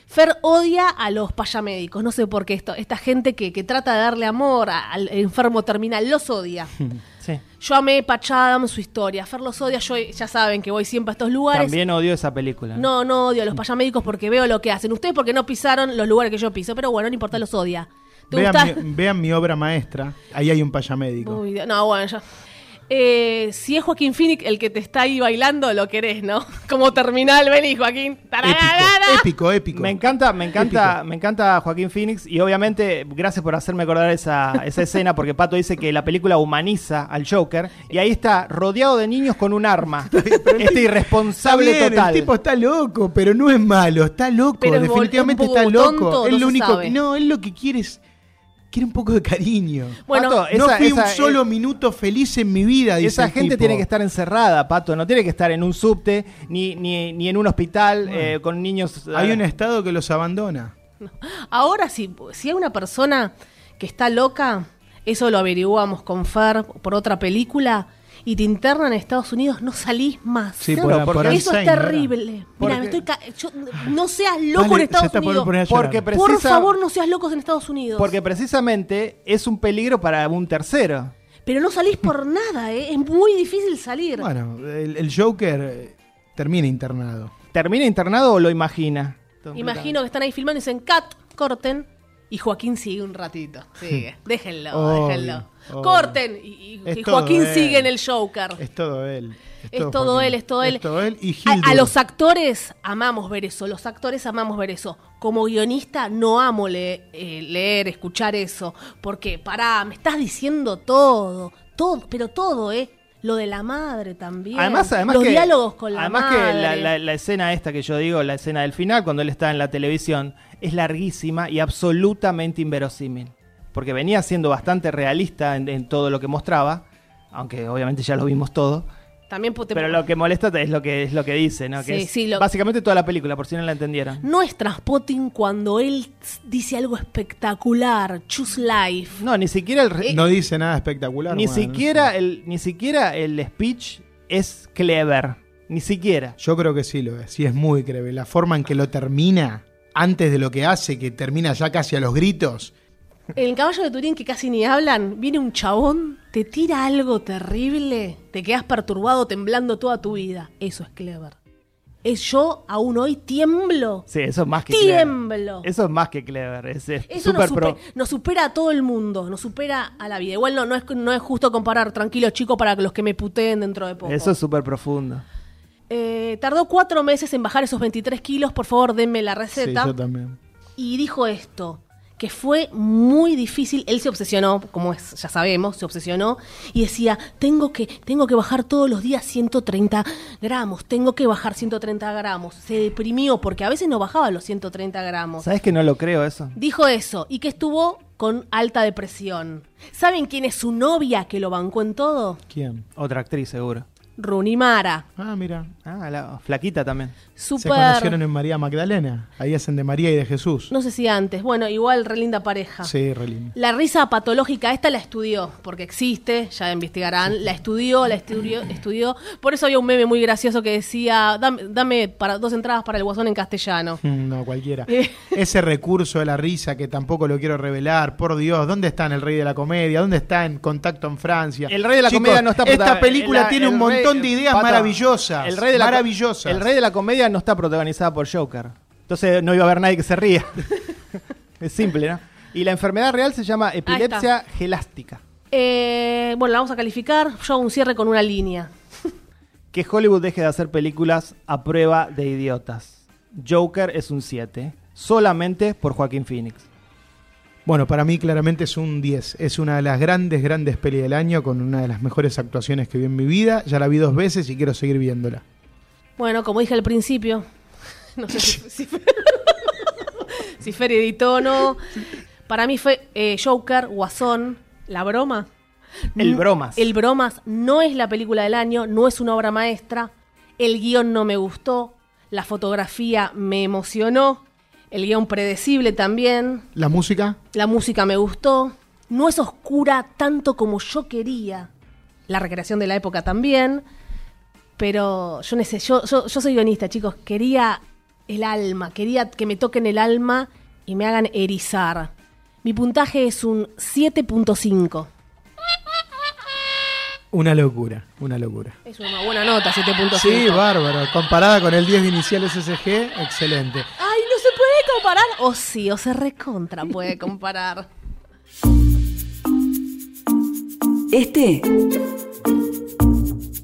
Fer odia a los payamédicos, no sé por qué esto, esta gente que, que trata de darle amor a- al enfermo terminal, los odia. Sí. Yo amé Patch Adams, su historia. Fer los odia, yo ya saben que voy siempre a estos lugares. También odio esa película. No, no odio a los payamédicos porque veo lo que hacen. Ustedes porque no pisaron los lugares que yo piso, pero bueno, no importa, los odia. ¿Te Vean gusta? mi, vean mi obra maestra. Ahí hay un payamédico. Uy, no, bueno, ya. Eh, si es Joaquín Phoenix el que te está ahí bailando, lo querés, ¿no? Como terminal, vení, Joaquín. Épico, épico, épico. Me encanta, me encanta, me encanta Joaquín Phoenix y obviamente gracias por hacerme acordar esa, esa escena porque Pato dice que la película humaniza al Joker y ahí está rodeado de niños con un arma. este irresponsable bien, total. El tipo está loco, pero no es malo, está loco, Pero definitivamente está loco. tonto, es no lo único, sabe. no, él lo que quiere es quiere un poco de cariño. Bueno, Pato, no esa- fui esa- un solo eh, minuto feliz en mi vida, dice Esa gente tipo. tiene que estar encerrada, Pato, no tiene que estar en un subte ni, ni, ni en un hospital eh, con niños. Hay eh, un estado que los abandona. Ahora, si, si hay una persona que está loca, eso lo averiguamos con Fer por otra película, y te internan en Estados Unidos, no salís más. Sí, Claro, por, porque por eso es ¿no terrible. Mira, me estoy ca- yo- no seas loco Vale, en Estados por Unidos. Por favor, no seas locos en Estados Unidos. Porque precisamente es un peligro para un tercero. Pero no salís por nada, ¿eh? es muy difícil salir. Bueno, el, el Joker eh, termina internado. ¿Termina internado o lo imagina? Imagino que están ahí filmando y dicen, cat, corten. Y Joaquín sigue un ratito. Sigue. Déjenlo, Obvio, déjenlo. Obvio. Corten. Y, y- Es y todo Joaquín él. sigue en el Joker. Es todo él. Es todo Joaquín. él, es todo él. Es todo él y A, los actores amamos ver eso, los actores amamos ver eso. Como guionista no amo le- eh, leer, escuchar eso, porque pará, me estás diciendo todo, todo, pero todo, ¿eh? Lo de la madre también. Además, además los que, diálogos con la además madre. que la, la- la escena esta que yo digo, la escena del final, cuando él está en la televisión, es larguísima y absolutamente inverosímil. Porque venía siendo bastante realista en, en todo lo que mostraba, aunque obviamente ya lo vimos todo. También Pero lo que molesta es lo que es lo que dice, ¿no? Que Sí, es sí, lo- básicamente toda la película, por si no la entendieron. no es Transpotting cuando él dice algo espectacular, choose life. No, ni siquiera el re- No dice nada espectacular. ni bueno, siquiera el ni siquiera el speech es clever, ni siquiera. Yo creo que sí lo es. Sí, es muy creve. La forma en que lo termina, antes de lo que hace, que termina ya casi a los gritos. En el caballo de Turín, que casi ni hablan, viene un chabón, te tira algo terrible, te quedas perturbado, temblando toda tu vida. Eso es clever. Es yo, aún hoy, tiemblo. Sí, eso es más que Tiemblo. clever. Eso es más que clever. Es, es Eso super nos, pro. supe- nos supera a todo el mundo, nos supera a la vida. Igual no, no, es, no es justo comparar, tranquilos chicos, para los que me puteen dentro de poco. Eso es súper profundo. Eh, tardó cuatro meses en bajar esos 23 kilos, por favor denme la Sí, receta. yo también. y dijo esto, que fue muy difícil, él se obsesionó, como es, ya sabemos, se obsesionó, y decía, tengo que, tengo que bajar todos los días 130 gramos, tengo que bajar 130 gramos. Se deprimió porque a veces no bajaba los 130 gramos. ¿Sabes que no lo creo eso? Dijo eso, y que estuvo con alta depresión. ¿Saben quién es su novia que lo bancó en todo? ¿Quién? Otra actriz, seguro. Runimara. Ah, mira. Ah, la flaquita también. Se Super. conocieron en María Magdalena. Ahí hacen de María y de Jesús. No sé si antes. Bueno, igual re linda pareja. Sí, re lindo. La risa patológica, esta la estudió, porque existe, ya investigarán, la estudió, la estudió, estudió. Por eso había un meme muy gracioso que decía, dame, dame para dos entradas para el guasón en castellano. No, cualquiera. Eh. Ese recurso de la risa que tampoco lo quiero revelar. Por Dios, ¿dónde está en el Rey de la Comedia? ¿Dónde está en Contacto en Francia? El rey de la Chicos, comedia no está Esta película la- tiene un rey- montón de ideas Pato, maravillosas. El rey de la. El rey de la comedia no está protagonizada por Joker. Entonces no iba a haber nadie que se ría. es simple, ¿no? Y la enfermedad real se llama epilepsia gelástica. Eh, bueno, la vamos a calificar, yo hago un cierre con una línea. Que Hollywood deje de hacer películas a prueba de idiotas. Joker es un 7. Solamente por Joaquín Phoenix. Bueno, para mí claramente es un 10. Es una de las grandes, grandes pelis del año con una de las mejores actuaciones que vi en mi vida. Ya la vi dos veces y quiero seguir viéndola. Bueno, como dije al principio, no sé si, si, si Fer editó o no. Para mí fue eh, Joker, Guasón, la broma. El Bromas. El Bromas no es la película del año, no es una obra maestra. El guion no me gustó. La fotografía me emocionó. El guion predecible también. La música, La música me gustó. No es oscura tanto como yo quería. La recreación de la época también. Pero yo, neces- yo, yo, yo soy guionista, chicos. Quería el alma. Quería que me toquen el alma y me hagan erizar. Mi puntaje es un 7.5. una locura, una locura. Es una buena nota, 7.5. Sí, bárbaro. Comparada con el 10 de inicial SSG, excelente. Ay, no comparar. O sí, o se recontra puede comparar. Este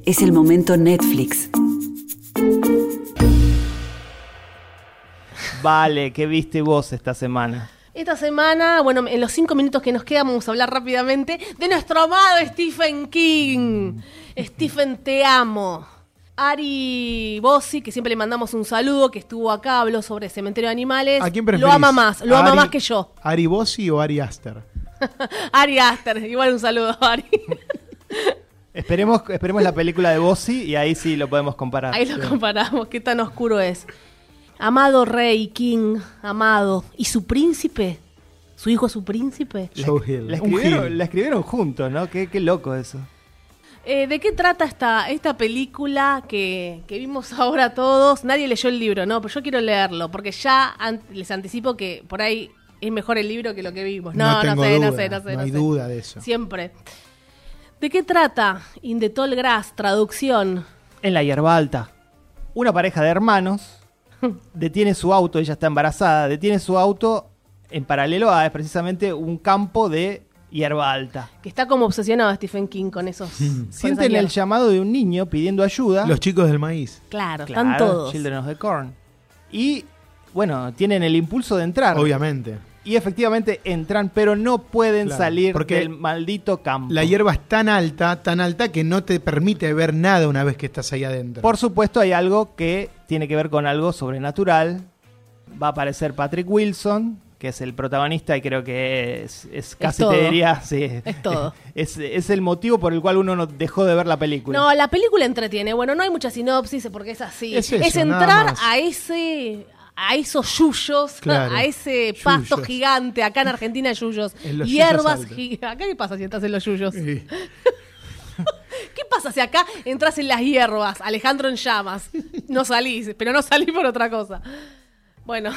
es el momento Netflix. Vale, ¿qué viste vos esta semana? Esta semana, bueno, en los cinco minutos que nos quedan vamos a hablar rápidamente de nuestro amado Stephen King. Stephen, te amo. Ari Bossi, que siempre le mandamos un saludo, que estuvo acá, habló sobre Cementerio de Animales. ¿A quién Lo preferís? ama más, lo ¿A ama Ari- más que yo. ¿Ari Bossi o Ari Aster? Ari Aster, igual un saludo, Ari. Esperemos, esperemos la película de Bossi y ahí sí lo podemos comparar. Ahí lo comparamos, qué tan oscuro es. Amado Rey King, amado. ¿Y su príncipe? ¿Su hijo es su príncipe? Joe Hill. La escribieron, la escribieron juntos, ¿no? Qué, qué loco eso. Eh, ¿De qué trata esta, esta película que, que vimos ahora todos? Nadie leyó el libro, ¿no? Pero yo quiero leerlo, porque ya an- les anticipo que por ahí es mejor el libro que lo que vimos. No, no, tengo sé, duda, no sé, no sé. No hay sé. duda de eso. Siempre. ¿De qué trata? In the Tall Grass, traducción. En la hierba alta, una pareja de hermanos detiene su auto, ella está embarazada, detiene su auto en paralelo a precisamente un campo de hierba alta. Que está como obsesionado Stephen King con esos. con esas Sienten el llamado de un niño pidiendo ayuda. Los chicos del maíz. Claro, Claro, están todos. Children of the Corn. Y bueno, tienen el impulso de entrar. Obviamente. Y efectivamente entran, pero no pueden Claro, salir porque del maldito campo. La hierba es tan alta, tan alta que no te permite ver nada una vez que estás ahí adentro. Por supuesto, hay algo que tiene que ver con algo sobrenatural. Va a aparecer Patrick Wilson, que es el protagonista y creo que es, es casi todo. te diría, sí, Es todo. Es, es el motivo por el cual uno no dejó de ver la película. No, la película entretiene. Bueno, no hay mucha sinopsis porque es así. Es eso, entrar a ese a esos yuyos, Claro, a ese pasto yuyos. gigante, acá en Argentina yuyos, En los hierbas gigantes. ¿Acá qué pasa si estás en los yuyos? Sí. ¿Qué pasa si acá entras en las hierbas, Alejandro en llamas? No salís, pero no salí por otra cosa. Bueno,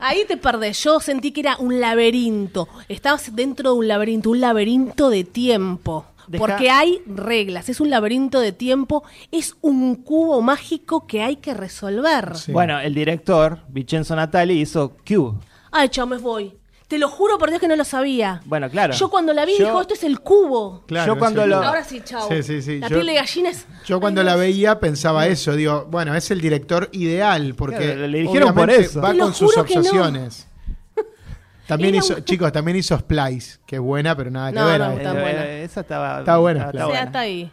ahí te perdés. Yo sentí que era un laberinto. Estabas dentro de un laberinto, un laberinto de tiempo. Deja- Porque hay reglas, es un laberinto de tiempo, es un cubo mágico que hay que resolver. Sí. Bueno, el director, Vincenzo Natali, hizo Cube. Ay, chao, me voy. Te lo juro por Dios que no lo sabía. Bueno, claro. Yo cuando la vi Yo- dijo, esto es el cubo. Claro, Yo cuando lo- Ahora sí, chao. Sí, sí, sí. La Yo- piel de gallina es... Yo cuando Ay, la Dios. veía pensaba eso, digo, bueno, es el director ideal porque Claro, le eligieron por obviamente eso. va lo con sus juro que no. obsesiones. También Era hizo, un- chicos, también hizo Splice, que es buena, pero nada que No, ver. no, está esta. Eh, buena. Esa estaba, Está buena, está. O sea, buena. hasta ahí.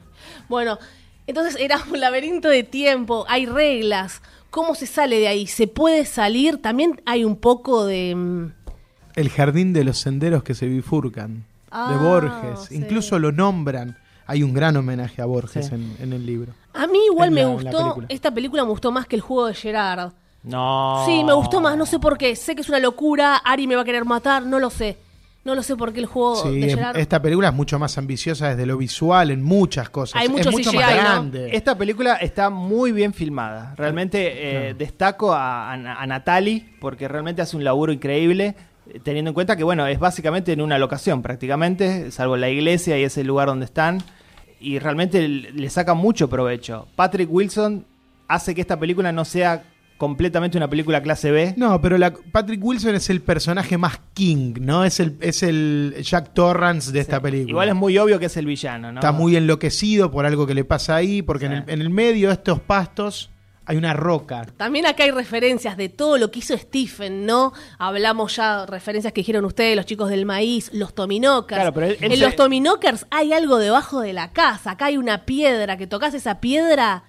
Bueno, entonces era un laberinto de tiempo, hay reglas. ¿Cómo se sale de ahí? ¿Se puede salir? También hay un poco de... mm, El jardín de los senderos que se bifurcan, Ah, de Borges. sí. Incluso lo nombran. Hay un gran homenaje a Borges Sí. en, en el libro. A mí igual En me la- gustó, película. esta película me gustó más que el juego de Gerard. No. Sí, me gustó más, no sé por qué. Sé que es una locura, Ari me va a querer matar, no lo sé. No lo sé por qué el juego Sí, de Gerard... esta película es mucho más ambiciosa desde lo visual, en muchas cosas. Hay mucho es mucho CGI, más ¿no? grande. Esta película está muy bien filmada. Realmente eh, destaco a, a, a Natali porque realmente hace un laburo increíble. Eh, Teniendo en cuenta que, bueno, es básicamente en una locación prácticamente, salvo la iglesia y es el lugar donde están. Y realmente le saca mucho provecho. Patrick Wilson hace que esta película no sea completamente una película clase B. No, pero la, Patrick Wilson es el personaje más king, ¿no? Es el, es el Jack Torrance de esta película. Igual es muy obvio que es el villano, ¿no? Está muy enloquecido por algo que le pasa ahí, porque Sí. en, el, en el medio de estos pastos hay una roca. También acá hay referencias de todo lo que hizo Stephen, ¿no? Hablamos ya, referencias que dijeron ustedes, los chicos del maíz, los Tominokers. Claro, pero él- él en se- los Tominokers hay algo debajo de la casa. Acá hay una piedra, que tocas esa piedra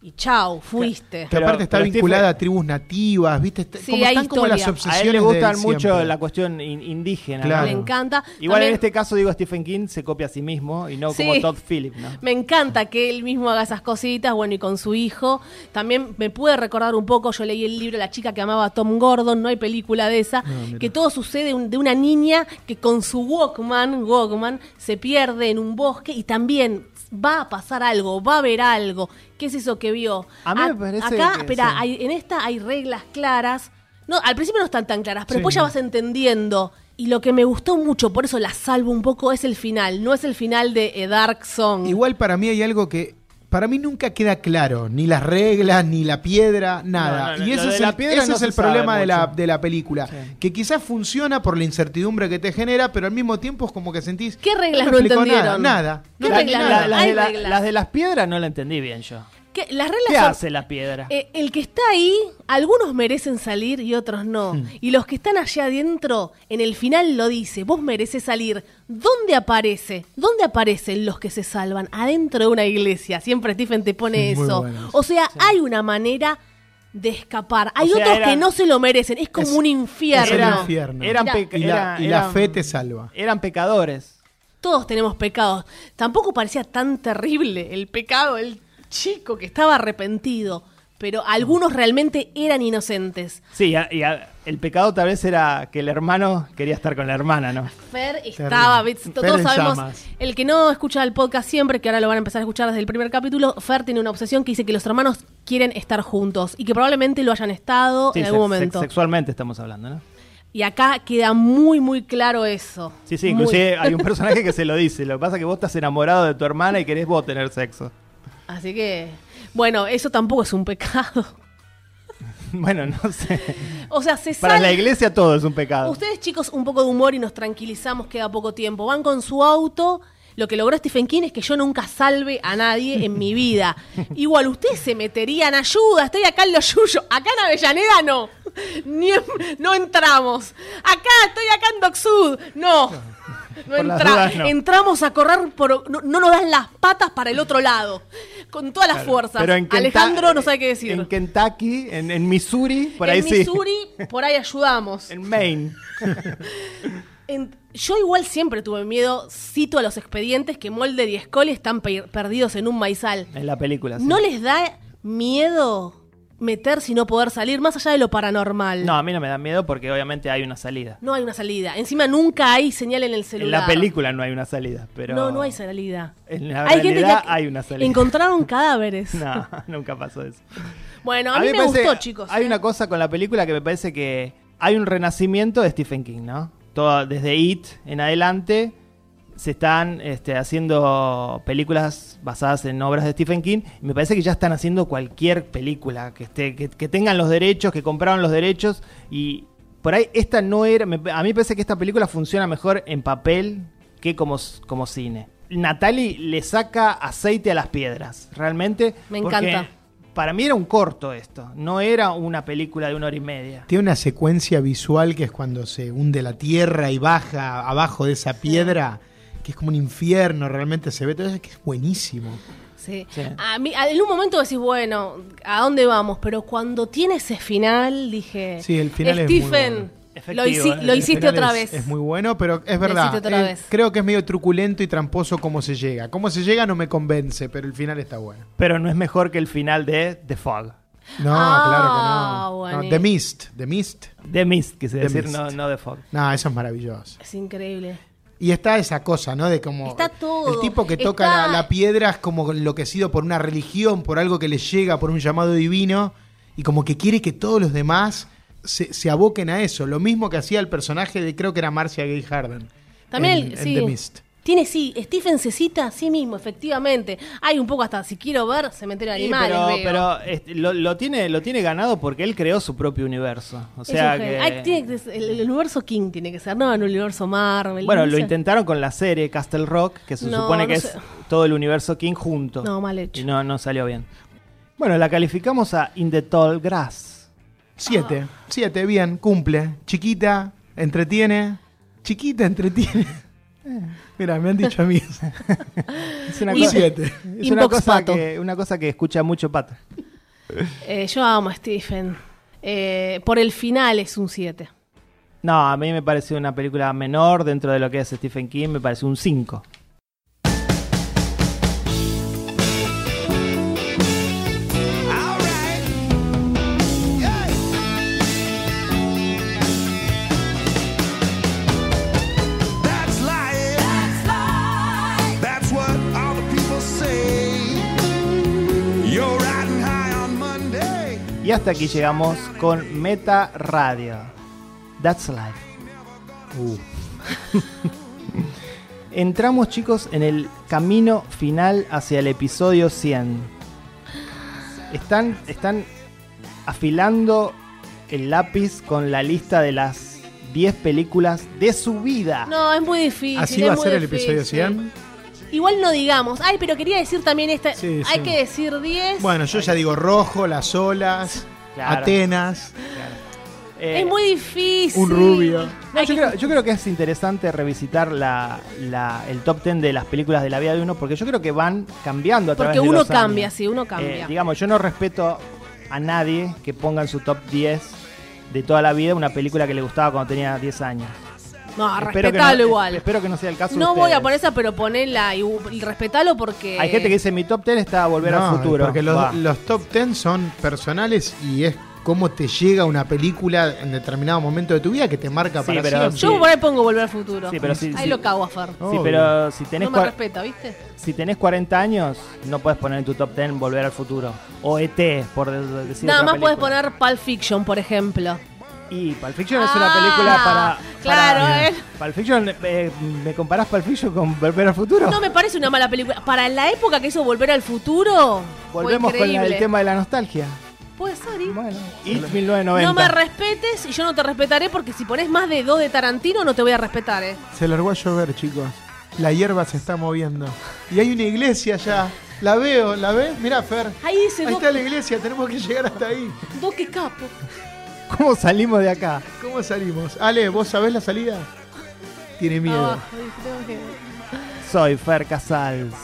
y chau, fuiste. Que aparte está pero vinculada a tribus nativas, ¿viste? Está- Sí, como hay están como las obsesiones A él le gustan mucho siempre. la cuestión in- indígena. Claro. Me encanta. Igual También en este caso, digo, Stephen King se copia a sí mismo y no Sí. como Todd Phillips, ¿no? Me encanta que él mismo haga esas cositas, bueno, y con su hijo. También me puede recordar un poco, yo leí el libro La chica que amaba a Tom Gordon, no hay película de esa, que todo sucede de una niña que con su Walkman, Walkman, se pierde en un bosque y también va a pasar algo, va a ver algo. ¿Qué es eso que vio? A mí me parece Acá, que espera, sí. hay- en esta hay reglas claras. No, al principio no están tan claras, pero Sí. después ya vas entendiendo. Y lo que me gustó mucho, por eso la salvo un poco, es el final. No es el final de A Dark Song. Igual para mí hay algo que para mí nunca queda claro, ni las reglas, ni la piedra, nada. No, no, y ese es la el, piedra ese no es el problema de la, de la película. Sí. Que quizás funciona por la incertidumbre que te genera, pero al mismo tiempo es como que sentís... ¿Qué reglas no entendieron? Nada. nada. ¿Qué No La- reglas? la- nada. las, Hay de la- reglas. las de las piedras no la entendí bien yo. Que las reglas ¿Qué son- hace la piedra? eh, el que está ahí, algunos merecen salir y otros no. Hmm. Y los que están allá adentro, en el final lo dice, vos mereces salir. ¿Dónde aparece? ¿Dónde aparecen los que se salvan? Adentro de una iglesia. Siempre Stephen te pone Muy eso. bueno. O sea, hay una manera de escapar. Hay O sea, otros era- que no se lo merecen. Es como Es- un es el infierno. infierno. Eran Y la, era- y la eran- fe te salva. Eran pecadores. Todos tenemos pecados. Tampoco parecía tan terrible el pecado del chico que estaba arrepentido. Pero algunos realmente eran inocentes. Sí, a- y a- el pecado tal vez era que el hermano quería estar con la hermana, ¿no? Fer estaba, Terrible. ¿ves? Fer todos en sabemos, llamas. el que no escucha el podcast siempre, que ahora lo van a empezar a escuchar desde el primer capítulo, Fer tiene una obsesión que dice que los hermanos quieren estar juntos y que probablemente lo hayan estado Sí, en algún sex- momento. sexualmente estamos hablando, ¿no? Y acá queda muy, muy claro eso. Sí, sí, Muy. inclusive hay un personaje que se lo dice. Lo que pasa es que vos estás enamorado de tu hermana y querés vos tener sexo. Así que, bueno, eso tampoco es un pecado. Bueno, no sé. O sea, se Para sale- la iglesia todo es un pecado. Ustedes, chicos, un poco de humor y nos tranquilizamos, queda poco tiempo. Van con su auto. Lo que logró Stephen King es que yo nunca salve a nadie en mi vida. Igual ustedes se meterían ayuda, estoy acá en lo suyo. Acá en Avellaneda no. Ni en- no entramos. Acá, estoy acá en Doc Sud. No. No entra- dudas, no. Entramos a correr por. No, no nos dan las patas para el otro lado. Con todas las fuerzas. Pero en Alejandro no sabe qué decir. En Kentucky, en, en Missouri, por ahí en sí. Missouri, por ahí ayudamos. En Maine. En- yo igual siempre tuve miedo, cito a los expedientes, que Mulder y Scully están pe- perdidos en un maizal. En la película. sí. ¿No les da miedo meterse y no poder salir, más allá de lo paranormal? No, a mí no me da miedo porque obviamente hay una salida. No hay una salida. Encima nunca hay señal en el En celular. la película no hay una salida, pero... No, no hay salida. En la hay gente que hay una salida. encontraron cadáveres. No, nunca pasó eso. Bueno, a, mí, me, parece- gustó, chicos. Hay ¿eh? una cosa con la película que me parece que hay un renacimiento de Stephen King, ¿no? Todo, desde It en adelante se están este, haciendo películas basadas en obras de Stephen King. Y me parece que ya están haciendo cualquier película que esté, que, que tengan los derechos, que compraron los derechos. Y por ahí esta no era. me- a mí me parece que esta película funciona mejor en papel que como, como cine. Natalie le saca aceite a las piedras, realmente. Me encanta. Para mí era un corto esto, no era una película de una hora y media. Tiene una secuencia visual que es cuando se hunde la tierra y baja abajo de esa piedra, que es como un infierno, realmente se ve todo eso, que es buenísimo. Sí. Sí. A mí, en un momento decís, bueno, ¿a dónde vamos? Pero cuando tiene ese final, dije. Sí, el final es muy Stephen, bueno. Efectivo, lo, hici- lo El hiciste otra es- vez. Es muy bueno, pero es Lo verdad. hiciste otra eh, vez. Creo que es medio truculento y tramposo cómo se llega. Cómo se llega no me convence, pero el final está bueno. Pero no es mejor que el final de The Fog. No, Ah, claro que no. bueno. No, The Mist, The Mist. The Mist, quise The decir, Mist. no, no The Fog. No, eso es maravilloso. Es increíble. Y está esa cosa, ¿no? De como. Está todo. El tipo que toca Está- la, la piedra es como enloquecido por una religión, por algo que le llega, por un llamado divino, y como que quiere que todos los demás se, se aboquen a eso. Lo mismo que hacía el personaje de, creo que era Marcia Gay Harden. También, en, el- en sí. The Mist. Tiene, sí, Stephen se cita a sí mismo, efectivamente. Hay un poco hasta, si quiero ver, cementerio de Sí, animales. pero veo. pero, este, lo, lo tiene, lo tiene ganado porque él creó su propio universo. O sea que. Tiene el, el universo King tiene que ser, no el universo Marvel. Bueno, no lo sé. intentaron con la serie Castle Rock, que se No, supone no que sé. es todo el universo King junto. No, mal hecho. Y no, no salió bien. Bueno, la calificamos a In the Tall Grass. Siete. Ah. Siete, bien, cumple. Chiquita, entretiene. Chiquita, entretiene. Mira, me han dicho a mí. Es una Un cosa, 7. es una Inbox cosa Pato. que, una cosa que escucha mucho Pato. Eh, yo amo a Stephen. Eh, por el final es un 7. No, a mí me pareció una película menor dentro de lo que es Stephen King, me pareció un 5. Y hasta aquí llegamos con Meta Radio. That's life. Uh. Entramos chicos en el camino final hacia el episodio 100. Están, están afilando el lápiz con la lista de las 10 películas de su vida. No, es muy difícil. ¿Así va a ser el episodio difícil. 100? Igual no digamos. Ay, pero quería decir también esta. Sí, hay sí. que decir 10. Bueno, yo ya digo rojo, las olas, Claro. Atenas, Eh, es muy difícil. un rubio. No, yo, que- creo, yo creo que es interesante revisitar la, la- el top 10 de las películas de la vida de uno, porque yo creo que van cambiando a través Porque de uno los años. cambia, sí, uno Eh, cambia. digamos, yo no respeto a nadie que ponga en su top 10 de toda la vida una película que le gustaba cuando tenía 10 años. No, Espero que respetalo no- igual. Espero que no sea el caso. de No voy a poner esa, pero ponela y, y respetalo porque. Hay gente que dice mi top 10 está a volver No, al futuro. Porque los, top 10 son personales y es cómo te llega una película en determinado momento de tu vida que te marca Sí, para pero siempre. Yo por ahí pongo volver al futuro. Sí, pero sí, ahí sí. lo cago a Fer. Sí, Obvio. pero si tenés, No me respeta, ¿viste? si tenés 40 años, no puedes poner en tu top 10 Volver al Futuro. O ET, por de- decir Nada otra más puedes poner Pulp Fiction, por ejemplo. Y Pulp Fiction es una Ah, película para. claro, para- eh. Pulp Fiction, eh, ¿me comparás Pulp Fiction con Volver al Futuro? No me parece una mala película. Para la época que hizo Volver al Futuro, fue Volvemos con la- el tema de la nostalgia. Puede ser, ¿y? Bueno, 1990. No me respetes y yo no te respetaré porque si pones más de dos de Tarantino no te voy a respetar, ¿eh? Se largó a llover, chicos. La hierba se está moviendo. Y hay una iglesia allá. La veo, ¿la ves? Mirá, Fer. Ahí dice Ahí está la iglesia, tenemos que llegar hasta ahí. dos que capo. ¿Cómo salimos de acá? ¿Cómo salimos? Ale, ¿vos sabés la salida? Tiene miedo. Que- Soy Fer Casals.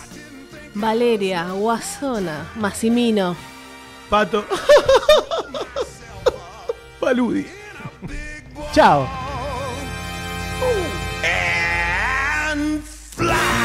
Valeria, Guasona, Massimino. Pato. Paludi. Chao. and fly.